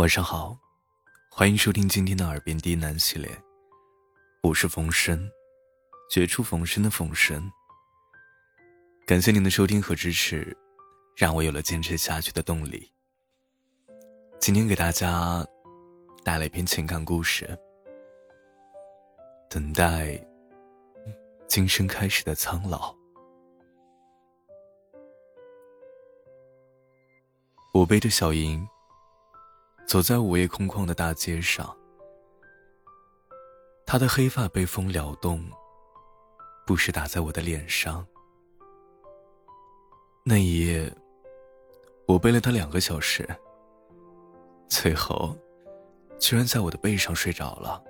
晚上好，欢迎收听今天的耳边低喃系列，我是冯生，绝处逢生的冯生。感谢您的收听和支持，让我有了坚持下去的动力。今天给大家带来一篇情感故事，等待今生开始的苍老。我背着小莹。走在午夜空旷的大街上，他的黑发被风撩动，不时打在我的脸上。那一夜，我背了他两个小时，最后，居然在我的背上睡着了。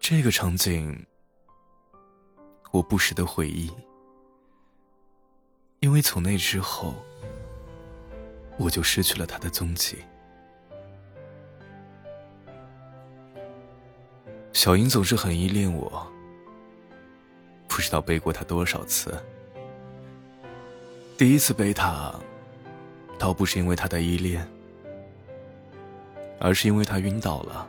这个场景，我不时的回忆，因为从那之后。我就失去了他的踪迹。小英总是很依恋我，不知道背过他多少次。第一次背他，倒不是因为他的依恋，而是因为他晕倒了。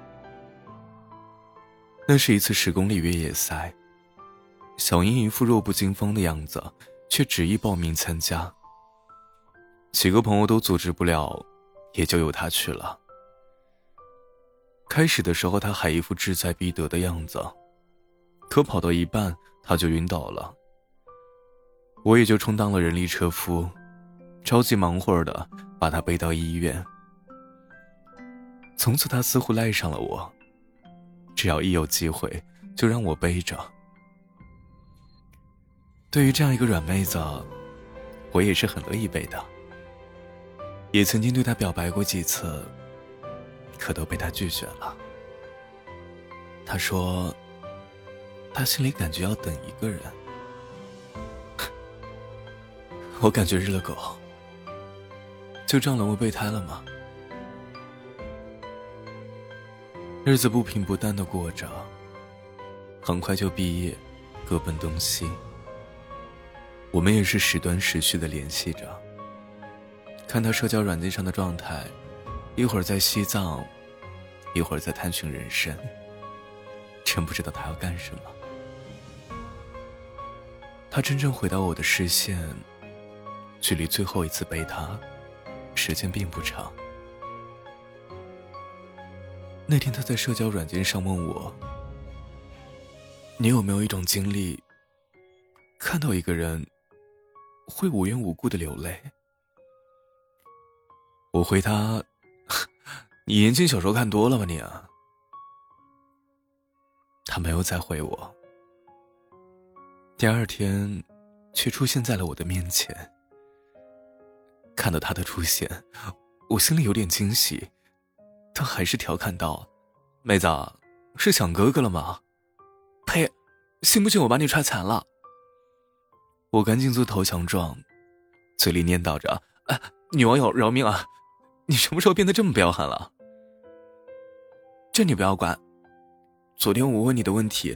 那是一次十公里越野赛，小英一副弱不禁风的样子，却执意报名参加。几个朋友都组织不了，也就由他去了。开始的时候，他还一副志在必得的样子，可跑到一半，他就晕倒了。我也就充当了人力车夫，着急忙活的把他背到医院。从此，他似乎赖上了我，只要一有机会，就让我背着。对于这样一个软妹子，我也是很乐意背的。也曾经对他表白过几次，可都被他拒绝了。他说：“他心里感觉要等一个人。”我感觉日了狗，就这样沦为备胎了吗？日子不平不淡的过着，很快就毕业，各奔东西。我们也是时断时续的联系着。看他社交软件上的状态，一会儿在西藏，一会儿在探寻人生。真不知道他要干什么。他真正回到我的视线，距离最后一次背他，时间并不长。那天他在社交软件上问我：“你有没有一种经历，看到一个人，会无缘无故的流泪？”我回他：“你言情小说看多了吧你？”？”他没有再回我。第二天，却出现在了我的面前。看到他的出现，我心里有点惊喜，但还是调侃道：“妹子，是想哥哥了吗？”呸！信不信我把你踹残了？我赶紧做投降状，嘴里念叨着：“哎，女网友饶命啊！”你什么时候变得这么彪悍了？这你不要管。昨天我问你的问题，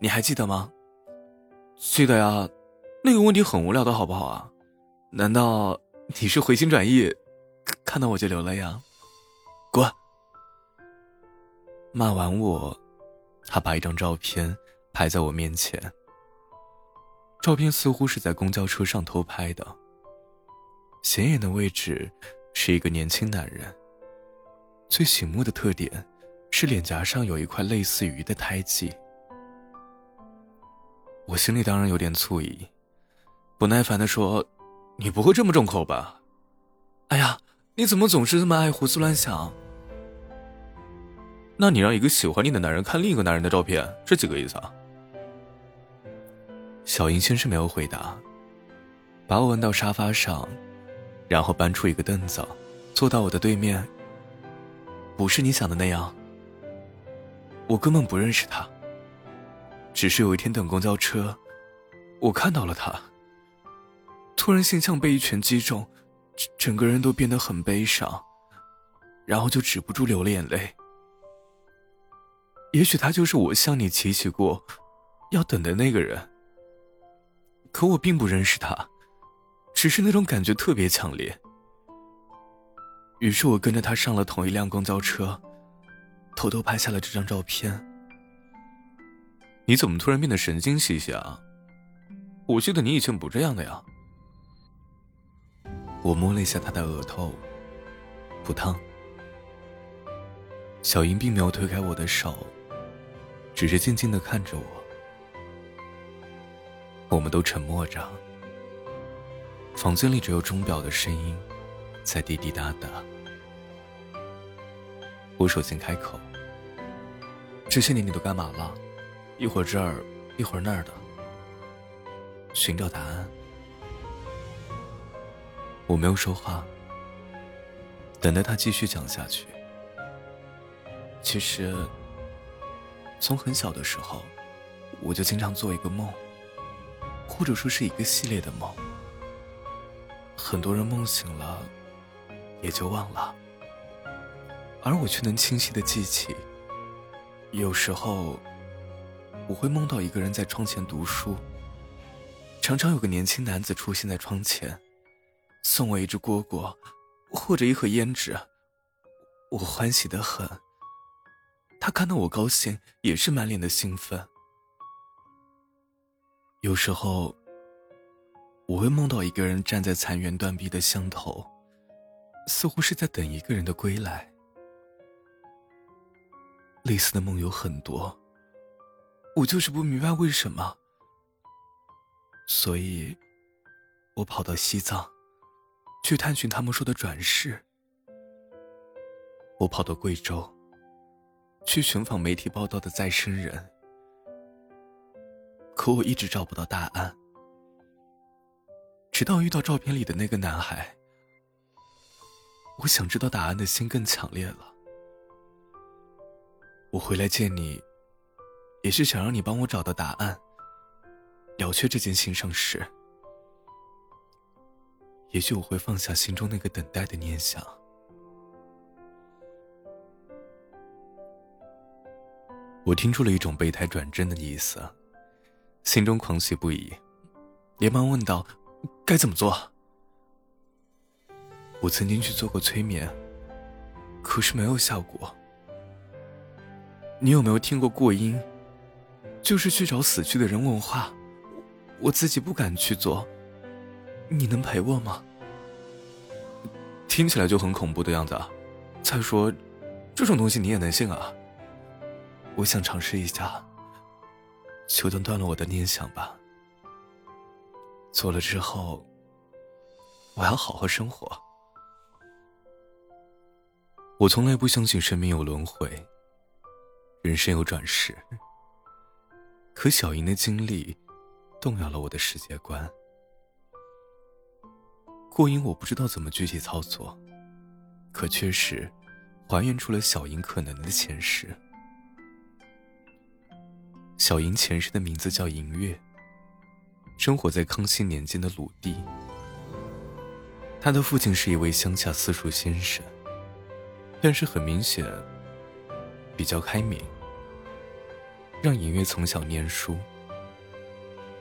你还记得吗？记得呀，那个问题很无聊的好不好啊？难道你是回心转意，看到我就流泪呀？滚！骂完我，他把一张照片拍在我面前。照片似乎是在公交车上偷拍的，显眼的位置。是一个年轻男人。最醒目的特点是脸颊上有一块类似鱼的胎记。我心里当然有点醋意，不耐烦的说：“你不会这么重口吧？”哎呀，你怎么总是这么爱胡思乱想？那你让一个喜欢你的男人看另一个男人的照片，是几个意思啊？小英先是没有回答，把我问到沙发上。然后搬出一个凳子，坐到我的对面。不是你想的那样。我根本不认识他。只是有一天等公交车，我看到了他。突然心像被一拳击中，整个人都变得很悲伤，然后就止不住流了眼泪。也许他就是我向你提起过要等的那个人。可我并不认识他。只是那种感觉特别强烈。于是我跟着他上了同一辆公交车，偷偷拍下了这张照片。你怎么突然变得神经兮兮啊？我记得你以前不这样的呀。我摸了一下他的额头，不烫。小英并没有推开我的手，只是静静的看着我。我们都沉默着，房间里只有钟表的声音在滴滴答答。我首先开口：“这些年你都干嘛了？一会儿这儿，一会儿那儿的，寻找答案。”我没有说话，等待他继续讲下去。其实，从很小的时候，我就经常做一个梦，或者说是一个系列的梦。很多人梦醒了，也就忘了，而我却能清晰的记起。有时候，我会梦到一个人在窗前读书，常常有个年轻男子出现在窗前。送我一只蝈蝈，或者一盒胭脂，我欢喜的很。他看到我高兴，也是满脸的兴奋。有时候，我会梦到一个人站在残垣断壁的巷头，似乎是在等一个人的归来。类似的梦有很多，我就是不明白为什么。所以，我跑到西藏。去探寻他们说的转世。我跑到贵州，去寻访媒体报道的再生人，可我一直找不到答案。直到遇到照片里的那个男孩，我想知道答案的心更强烈了。我回来见你，也是想让你帮我找到答案，了却这件心上事。也许我会放下心中那个等待的念想。我听出了一种备胎转正的意思，心中狂喜不已，连忙问道：“该怎么做？”我曾经去做过催眠，可是没有效果。你有没有听过过阴？就是去找死去的人问话，我自己不敢去做。你能陪我吗？听起来就很恐怖的样子啊！再说，这种东西你也能信啊？我想尝试一下，就当断了我的念想吧。做了之后，我要好好生活。我从来不相信生命有轮回，人生有转世。可小莹的经历，动摇了我的世界观。过阴我不知道怎么具体操作，可确实还原出了小莹可能的前世。小莹前世的名字叫银月，生活在康熙年间的鲁地。他的父亲是一位乡下私塾先生，但是很明显比较开明，让银月从小念书。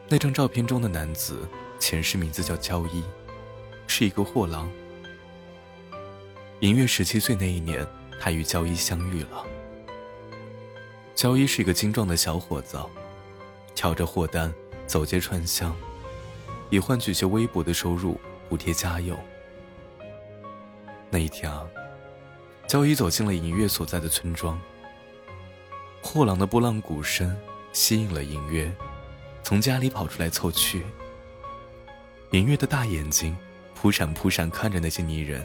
那张照片中的男子前世名字叫焦一。是一个货郎。银月十七岁那一年，他与焦一相遇了。焦一是一个精壮的小伙子，挑着货单走街串巷，以换取些微薄的收入补贴家用。那一天啊，焦一走进了银月所在的村庄。货郎的拨浪鼓声吸引了银月，从家里跑出来凑趣。银月的大眼睛。扑闪扑闪看着那些泥人，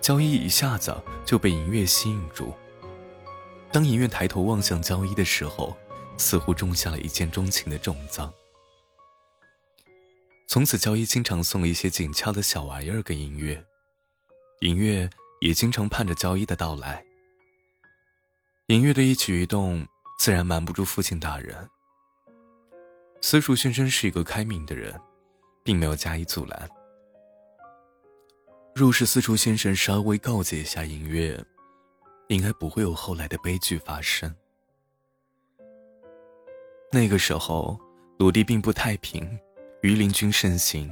焦一一下子就被银月吸引住。当银月抬头望向焦一的时候，似乎种下了一见钟情的种子。从此，焦一经常送一些紧俏的小玩意儿给银月，银月也经常盼着焦一的到来。银月的一举一动自然瞒不住父亲大人。私塾先生是一个开明的人，并没有加以阻拦。若是私塾先生稍微告诫一下银月，应该不会有后来的悲剧发生。那个时候，鲁地并不太平，鱼鳞军盛行。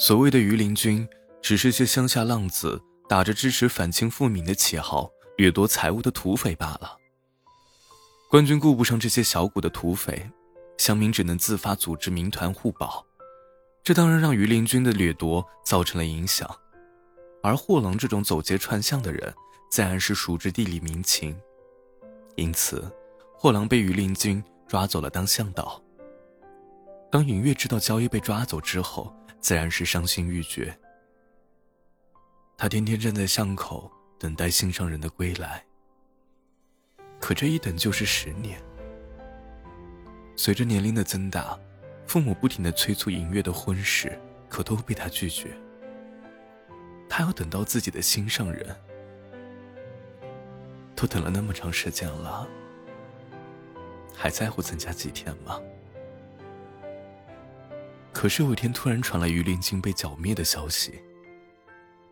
所谓的鱼鳞军，只是些乡下浪子打着支持反清复明的旗号掠夺财物的土匪罢了。官军顾不上这些小股的土匪，乡民只能自发组织民团互保，这当然让榆林军的掠夺造成了影响。而货郎这种走街串巷的人，自然是熟知地理民情，因此，货郎被榆林军抓走了当向导。当尹月知道焦一被抓走之后，自然是伤心欲绝。他天天站在巷口等待心上人的归来，可这一等就是十年。随着年龄的增大，父母不停的催促尹月的婚事，可都被他拒绝。他要等到自己的心上人，都等了那么长时间了，还在乎增加几天吗？可是有一天，突然传来榆林京被剿灭的消息。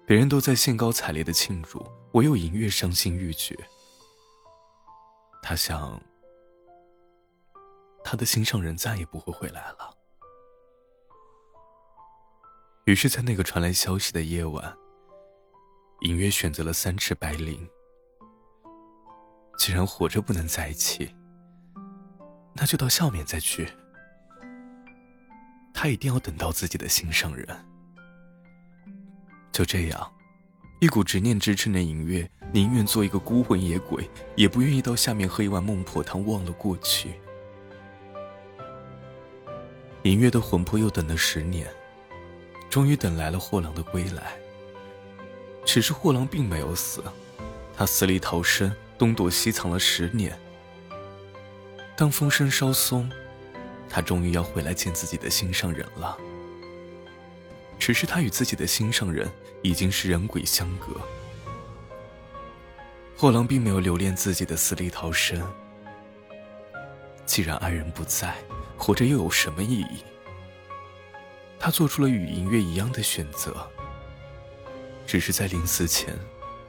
别人都在兴高采烈的庆祝，唯有银月伤心欲绝。他想，他的心上人再也不会回来了。于是，在那个传来消息的夜晚，银月选择了三尺白绫。既然活着不能在一起，那就到下面再去。他一定要等到自己的心上人。就这样，一股执念支撑着尹月，宁愿做一个孤魂野鬼，也不愿意到下面喝一碗孟婆汤，忘了过去。尹月的魂魄又等了十年，终于等来了货郎的归来。只是货郎并没有死，他死里逃生，东躲西藏了十年。当风声稍松。他终于要回来见自己的心上人了，只是他与自己的心上人已经是人鬼相隔。货郎并没有留恋自己的死里逃生。既然爱人不在，活着又有什么意义？他做出了与银月一样的选择，只是在临死前，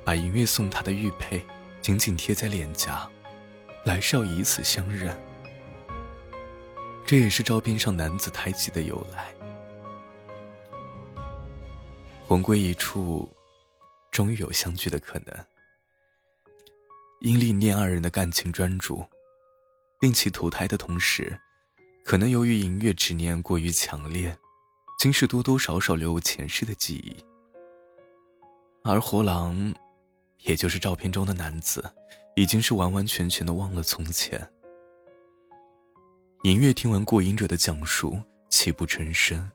把银月送他的玉佩紧紧贴在脸颊，来是要以此相认。这也是照片上男子胎记的由来。魂归一处，终于有相聚的可能。因历念二人的感情专注，令其投胎的同时，可能由于银月执念过于强烈，今世多多少少留有前世的记忆。而活郎，也就是照片中的男子，已经是完完全全的忘了从前。银月听完过瘾者的讲述，泣不成声。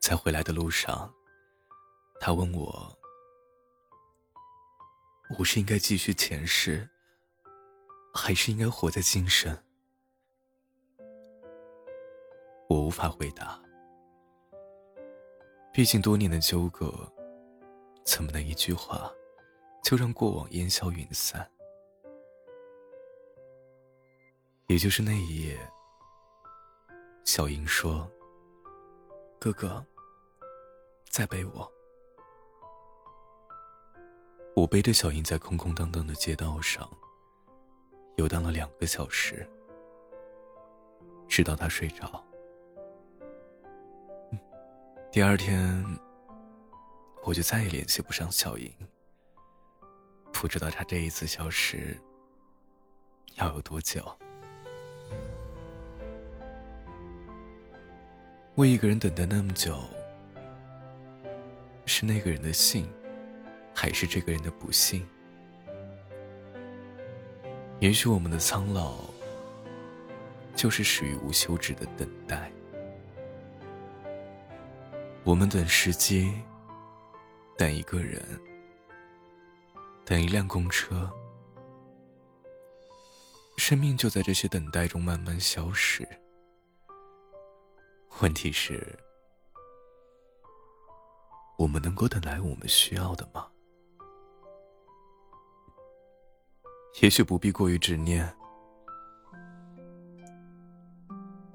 在回来的路上，他问我：“我是应该继续前世，还是应该活在今生？”我无法回答。毕竟多年的纠葛，怎么能一句话就让过往烟消云散？也就是那一夜，小英说：“哥哥，再背我。”我背着小英在空空荡荡的街道上游荡了两个小时，直到他睡着。第二天，我就再也联系不上小英。不知道他这一次消失要有多久。为一个人等待那么久，是那个人的幸，还是这个人的不幸？也许我们的苍老，就是始于无休止的等待。我们等时机，等一个人，等一辆公车，生命就在这些等待中慢慢消失。问题是，我们能够等来我们需要的吗？也许不必过于执念，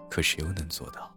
可谁又能做到？